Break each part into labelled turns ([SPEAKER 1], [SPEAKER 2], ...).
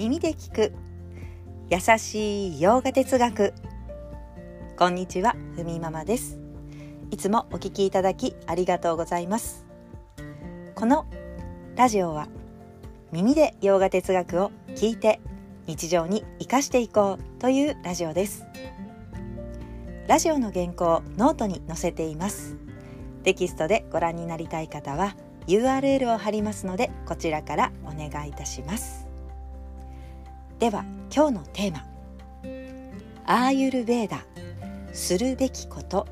[SPEAKER 1] 耳で聞く。優しいヨガ哲学。こんにちはふみママです。いつもお聞きいただきありがとうございます。このラジオは耳でヨガ哲学を聞いて日常に生かしていこうというラジオです。ラジオの原稿ノートに載せています。テキストでご覧になりたい方は URL を貼りますのでこちらからお願いいたします。では今日のテーマ。アーユルベーダ。するべきこと。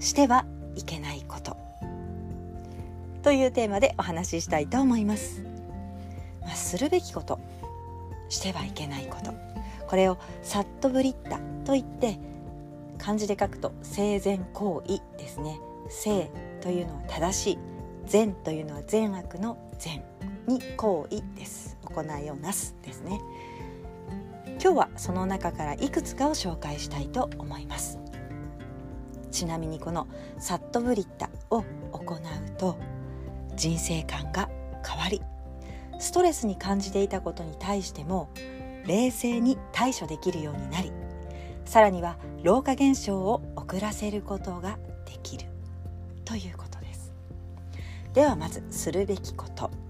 [SPEAKER 1] してはいけないこと。というテーマでお話ししたいと思います、まあ、するべきこと。してはいけないこと。これをサットブリッタといって漢字で書くと生前行為ですね。生というのは正しい。善というのは善悪の善に行為です。行いをなすですね。今日はその中からいくつかを紹介したいと思います。ちなみにこのサットブリッタを行うと人生観が変わりストレスに感じていたことに対しても冷静に対処できるようになりさらには老化現象を遅らせることができるということです。ではまずするべきこと。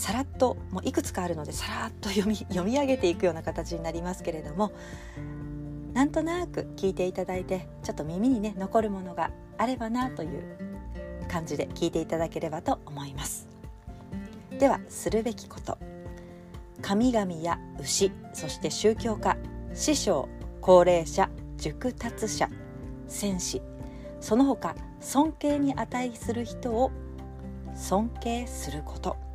[SPEAKER 1] さらっともういくつかあるのでさらっと読み 読み上げていくような形になりますけれどもなんとなく聞いていただいてちょっと耳にね残るものがあればなという感じで聞いていただければと思います。ではするべきこと。神々や牛そして宗教家師匠高齢者熟達者戦士その他尊敬に値する人を尊敬すること。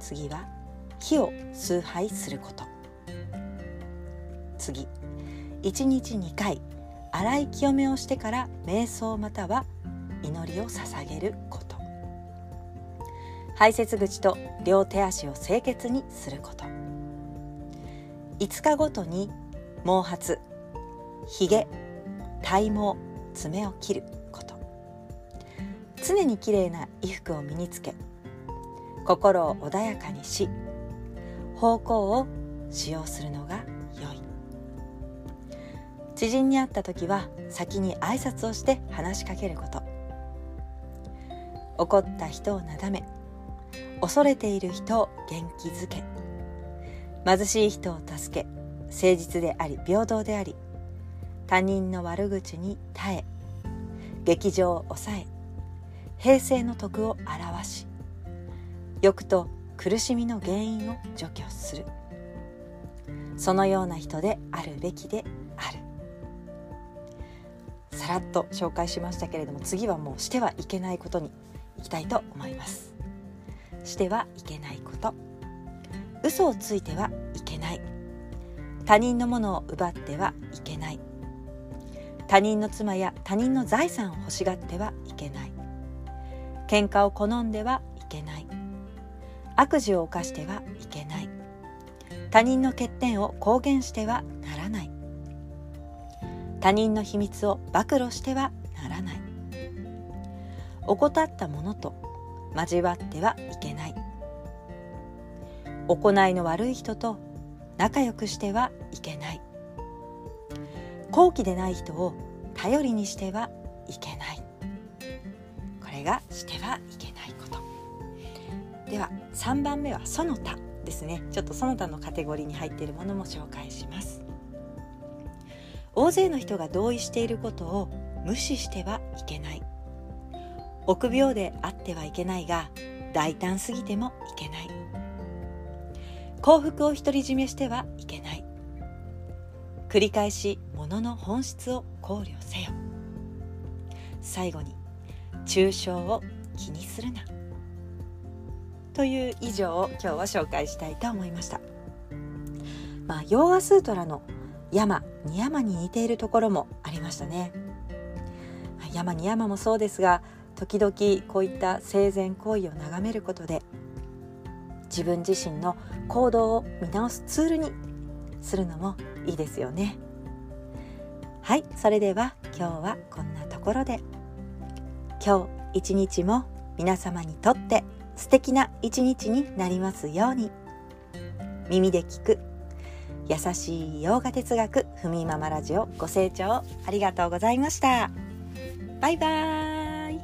[SPEAKER 1] 次は火を崇拝すること。次1日2回洗い清めをしてから瞑想または祈りを捧げること。排泄口と両手足を清潔にすること。5日ごとに毛髪ひげ体毛爪を切ること。常にきれいな衣服を身につけ心を穏やかにし方向を使用するのが良い。知人に会った時は先に挨拶をして話しかけること。怒った人をなだめ恐れている人を元気づけ貧しい人を助け誠実であり平等であり他人の悪口に耐え劇場を抑え平成の徳を表し欲と苦しみの原因を除去する。そのような人であるべきである。さらっと紹介しましたけれども次はもうしてはいけないことにいきたいと思います。してはいけないこと。嘘をついてはいけない。他人のものを奪ってはいけない。他人の妻や他人の財産を欲しがってはいけない。喧嘩を好んではいけない。悪事を犯してはいけない。他人の欠点を公言してはならない。他人の秘密を暴露してはならない。怠ったものと交わってはいけない。行いの悪い人と仲良くしてはいけない。好奇でない人を頼りにしてはいけない。これがしてはいけない。では3番目はその他ですね。ちょっとその他のカテゴリーに入っているものも紹介します。大勢の人が同意していることを無視してはいけない。臆病であってはいけないが大胆すぎてもいけない。幸福を独り占めしてはいけない。繰り返し物の本質を考慮せよ。最後に抽象を気にするな。という以上を今日は紹介したいと思いました。まあ、ヨーガスートラの山に山に似ているところもありましたね。山に山もそうですが時々こういった生前行為を眺めることで自分自身の行動を見直すツールにするのもいいですよね。はいそれでは今日はこんなところで今日一日も皆様にとって素敵な一日になりますように。耳で聞く優しい洋画哲学ふみママラジオご清聴ありがとうございました。バイバー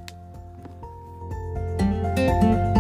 [SPEAKER 1] イ。